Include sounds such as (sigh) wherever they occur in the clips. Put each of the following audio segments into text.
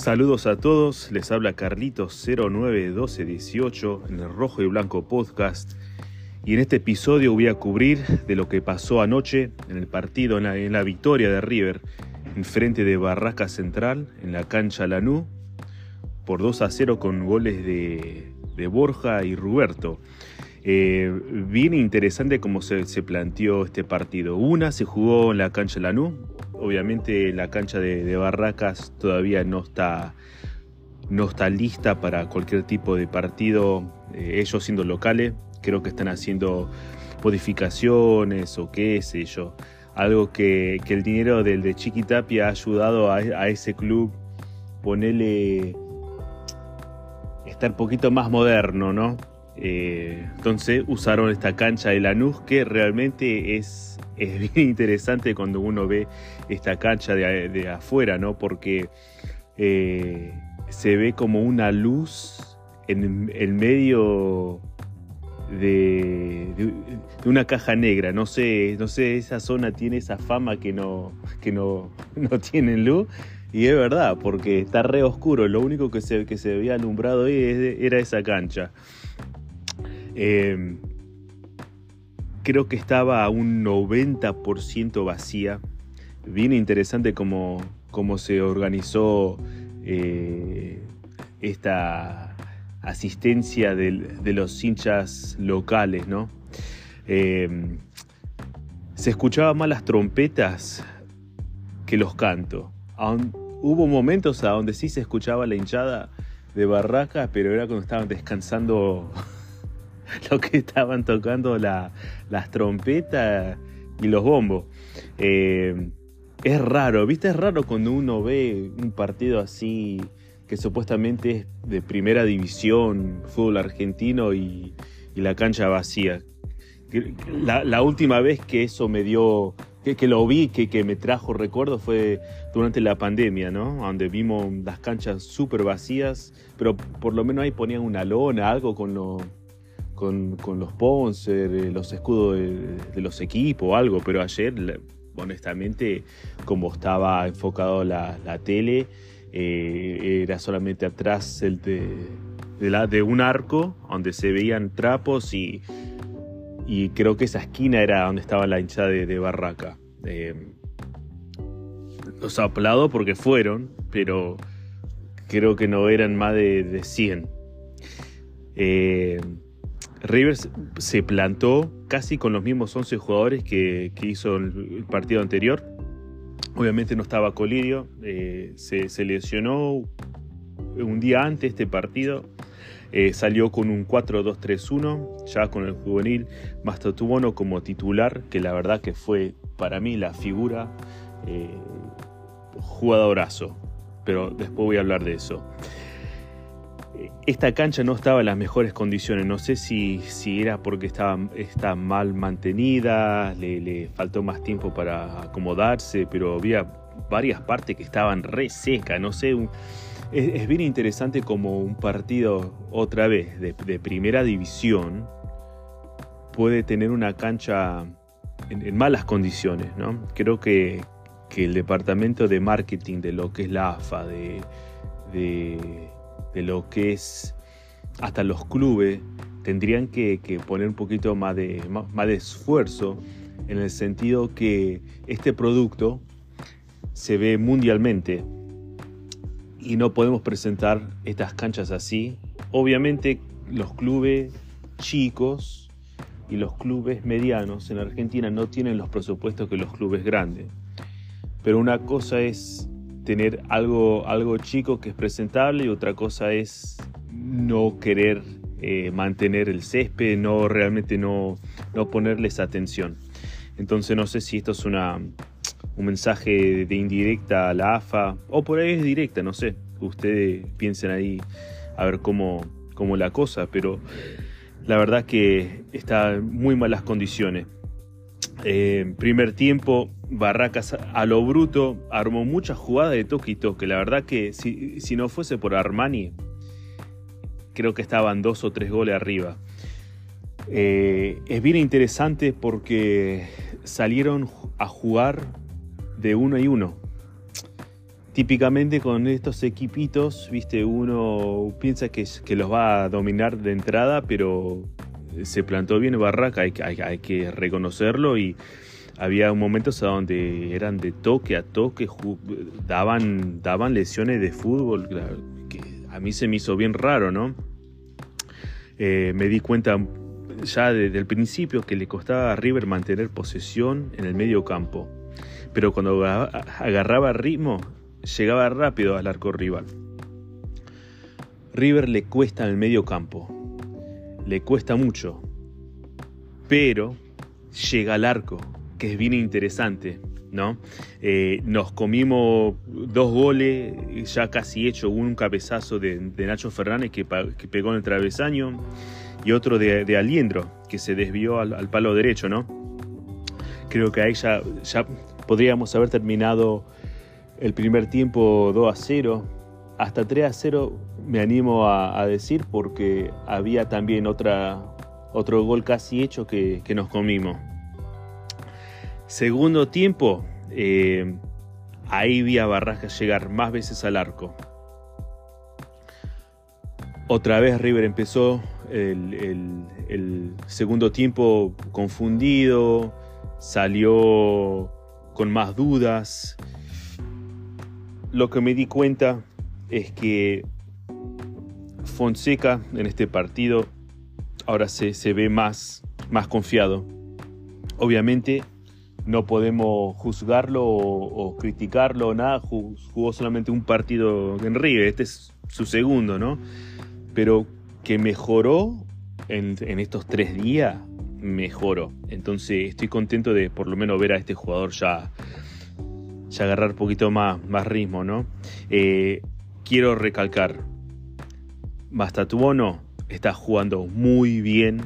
Saludos a todos, les habla Carlitos 091218 en el Rojo y Blanco Podcast y en este episodio voy a cubrir de lo que pasó anoche en el partido, en la, victoria de River en frente de Barraca Central en la cancha Lanú por 2 a 0 con goles de, Borja y Roberto. Eh, bien interesante cómo se, planteó este partido. Una se jugó en la cancha Lanú, obviamente la cancha de, Barracas todavía no está, no está lista para cualquier tipo de partido, eh, ellos siendo locales, creo que están haciendo modificaciones o qué sé yo. Algo que, el dinero del de Chiquitapia ha ayudado a, ese club ponerle estar un poquito más moderno, ¿no? Eh, entonces usaron esta cancha de Lanús que realmente es, es (laughs) bien interesante cuando uno ve esta cancha de, afuera, ¿no? Porque eh, se ve como una luz en el medio de, una caja negra. No sé, no sé, esa zona tiene esa fama que no, que no, (laughs) no tiene luz. Y es verdad, porque está re oscuro. Lo único que se, que se había alumbrado ahí era esa cancha. Eh, creo que estaba a un 90% vacía. Bien interesante cómo, cómo se organizó eh, esta asistencia de, los hinchas locales, ¿no? Eh, se escuchaban más las trompetas que los cantos. hubo momentos a donde sí se escuchaba la hinchada de barraca, pero era cuando estaban descansando (laughs) lo que estaban tocando las trompetas y los bombos. Eh, es raro, ¿viste? Es raro cuando uno ve un partido así que supuestamente es de primera división, fútbol argentino y, la cancha vacía. La, última vez que eso me dio, que, lo vi, que, que, me trajo recuerdo fue durante la pandemia, ¿no? Donde vimos las canchas súper vacías, pero por lo menos ahí ponían una lona, algo con los con, los sponsors, eh, los escudos de, los equipos, algo, pero ayer, honestamente, como estaba enfocado la, tele, eh, era solamente atrás el de, la, de un arco donde se veían trapos y, y creo que esa esquina era donde estaba la hinchada de, Barraca. Eh, los aplaudo porque fueron, pero creo que no eran más de, de 100. Eh, Rivers se plantó casi con los mismos 11 jugadores que, hizo el partido anterior. Obviamente no estaba Colidio, eh, se, lesionó un día antes de este partido. Eh, salió con un 4-2-3-1, ya con el juvenil Mastatubono como titular, que la verdad que fue para mí la figura eh, jugadorazo. Pero después voy a hablar de eso esta cancha no estaba en las mejores condiciones. No sé si, si era porque estaba, mal mantenida, le, faltó más tiempo para acomodarse, pero había varias partes que estaban re secas. No sé, es, bien interesante como un partido, otra vez, de, primera división, puede tener una cancha en, malas condiciones. ¿no? Creo que, el departamento de marketing de lo que es la AFA, de de lo que es hasta los clubes tendrían que, poner un poquito más de, más, de esfuerzo en el sentido que este producto se ve mundialmente y no podemos presentar estas canchas así. Obviamente los clubes chicos y los clubes medianos en Argentina no tienen los presupuestos que los clubes grandes. Pero una cosa es tener algo, algo chico que es presentable y otra cosa es no querer eh, mantener el césped, no realmente no, no ponerles atención. Entonces no sé si esto es una, un mensaje de indirecta a la AFA o por ahí es directa, no sé. Ustedes piensen ahí a ver cómo, cómo la cosa, pero la verdad que está en muy malas condiciones. Eh, primer tiempo, Barracas a lo bruto armó muchas jugadas de toque y toque. La verdad que si, si no fuese por Armani, creo que estaban dos o tres goles arriba. Eh, es bien interesante porque salieron a jugar de uno y uno. típicamente con estos equipitos, viste, uno piensa que, que los va a dominar de entrada, pero se plantó bien Barraca, hay, hay, que reconocerlo y había momentos donde eran de toque a toque, daban, daban lesiones de fútbol, que a mí se me hizo bien raro, ¿no? Eh, me di cuenta ya desde el principio que le costaba a River mantener posesión en el medio campo, pero cuando agarraba ritmo, llegaba rápido al arco rival. River le cuesta en el medio campo, le cuesta mucho, pero llega al arco, que es bien interesante, ¿no? Eh, nos comimos dos goles ya casi hecho, un cabezazo de, Nacho Fernández que, pegó en el travesaño y otro de, Aliendro que se desvió al, palo derecho, ¿no? Creo que ahí ya, ya podríamos haber terminado el primer tiempo 2 a 0, hasta 3 a 0 me animo a, decir porque había también otra, otro gol casi hecho que, nos comimos. Segundo tiempo, eh, ahí vi a Barraja llegar más veces al arco. Otra vez River empezó el, el segundo tiempo confundido, salió con más dudas, lo que me di cuenta es que Fonseca en este partido ahora se, se ve más, más confiado. Obviamente no podemos juzgarlo o, criticarlo o nada, jugó solamente un partido en River, este es su segundo, ¿no? Pero que mejoró en, estos tres días, mejoró. Entonces estoy contento de por lo menos ver a este jugador ya ya agarrar un poquito más, más ritmo, ¿no? Eh, quiero recalcar, Mastatuono está jugando muy bien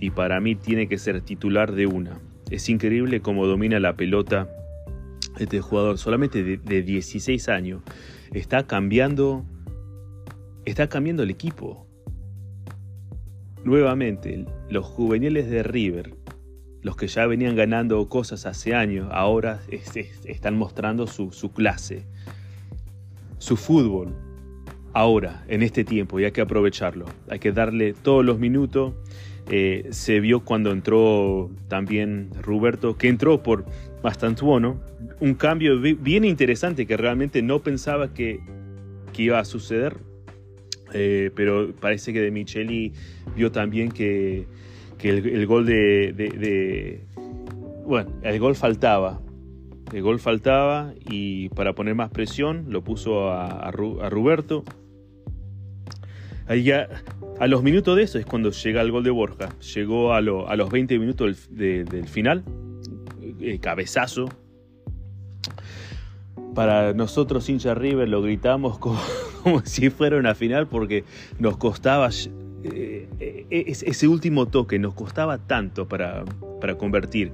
y para mí tiene que ser titular de una. Es increíble cómo domina la pelota este jugador, solamente de, de 16 años. Está cambiando, está cambiando el equipo. Nuevamente, los juveniles de River los que ya venían ganando cosas hace años, ahora están mostrando su, clase, su fútbol. Ahora, en este tiempo, y hay que aprovecharlo. Hay que darle todos los minutos. Eh, se vio cuando entró también Roberto, que entró por bastante bueno. Un cambio bien interesante que realmente no pensaba que, iba a suceder. Eh, pero parece que de Micheli vio también que, que el, gol de, Bueno, el gol faltaba. El gol faltaba y para poner más presión lo puso a, a, Roberto. Ahí a los minutos de eso es cuando llega el gol de Borja. Llegó a, los 20 minutos del, final. Eh, cabezazo. Para nosotros, hincha River, lo gritamos (laughs) como, como si fuera una final porque nos costaba eh, eh, ese último toque nos costaba tanto para, para convertir.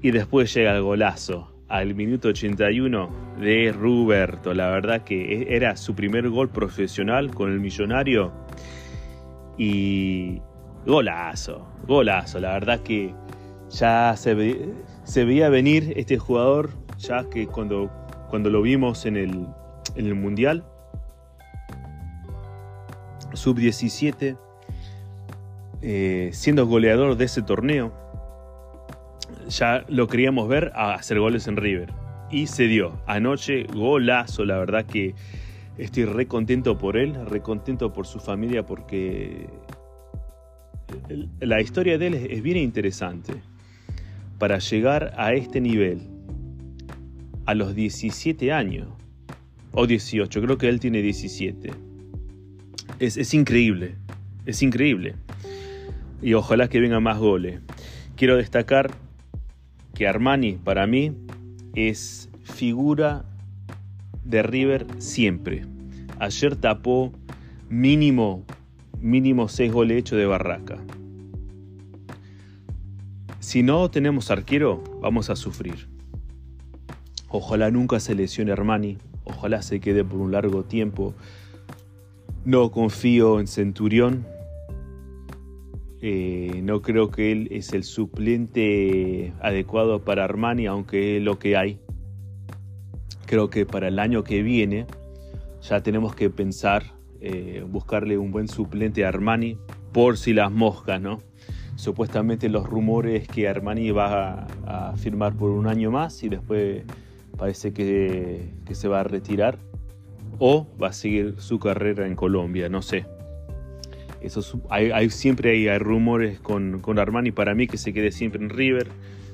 Y después llega el golazo al minuto 81 de Ruberto. La verdad que e, era su primer gol profesional con el millonario. Y golazo, golazo. La verdad que ya se, se veía venir este jugador, ya que cuando, cuando lo vimos en el, en el Mundial, sub-17, eh, siendo goleador de ese torneo, ya lo queríamos ver a hacer goles en River. Y se dio. Anoche, golazo, la verdad que estoy re contento por él, re contento por su familia porque la historia de él es bien interesante. Para llegar a este nivel, a los 17 años, o 18, creo que él tiene 17 es, increíble, es increíble. Y ojalá que venga más goles. Quiero destacar que Armani para mí es figura de River siempre. Ayer tapó mínimo, mínimo seis goles hechos de Barraca. Si no tenemos arquero, vamos a sufrir. Ojalá nunca se lesione Armani, ojalá se quede por un largo tiempo no confío en Centurión. Eh, no creo que él es el suplente adecuado para Armani, aunque es lo que hay. creo que para el año que viene ya tenemos que pensar, eh, buscarle un buen suplente a Armani por si las moscas, ¿no? Supuestamente los rumores que Armani va a, firmar por un año más y después parece que, se va a retirar o va a seguir su carrera en Colombia, no sé. Eso hay, siempre hay, rumores con, con, Armani para mí que se quede siempre en River,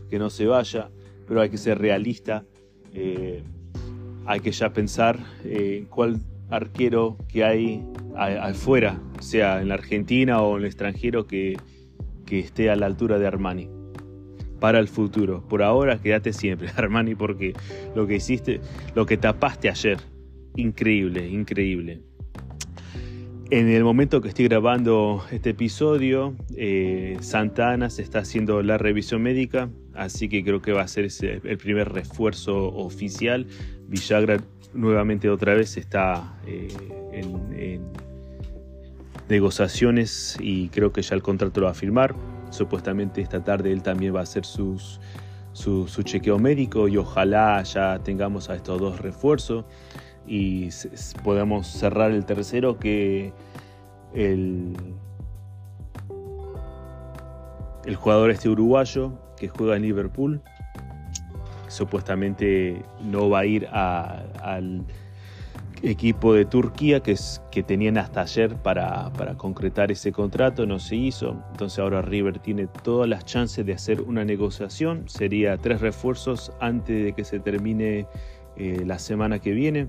que no se vaya, pero hay que ser realista. Eh, hay que ya pensar eh, cuál arquero que hay afuera, sea en la Argentina o en el extranjero, que, que esté a la altura de Armani para el futuro. Por ahora, quédate siempre, (laughs) Armani, porque lo que hiciste, lo que tapaste ayer, increíble, increíble. En el momento que estoy grabando este episodio, eh, Santa Ana se está haciendo la revisión médica, así que creo que va a ser el primer refuerzo oficial. Villagra nuevamente otra vez está eh, en, negociaciones y creo que ya el contrato lo va a firmar. Supuestamente esta tarde él también va a hacer su, su chequeo médico y ojalá ya tengamos a estos dos refuerzos y podemos cerrar el tercero que el, el jugador este uruguayo que juega en Liverpool supuestamente no va a ir al equipo de Turquía que, que tenían hasta ayer para, para, concretar ese contrato, no se hizo. Entonces ahora River tiene todas las chances de hacer una negociación. Sería tres refuerzos antes de que se termine eh, la semana que viene.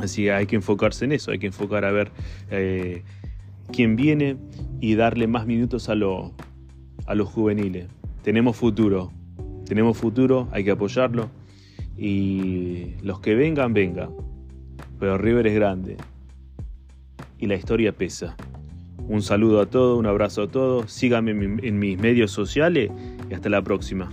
Así que hay que enfocarse en eso, hay que enfocar a ver eh, quién viene y darle más minutos a, a los juveniles. Tenemos futuro, tenemos futuro, hay que apoyarlo y los que vengan, vengan. Pero River es grande y la historia pesa. Un saludo a todos, un abrazo a todos, síganme en mis medios sociales y hasta la próxima.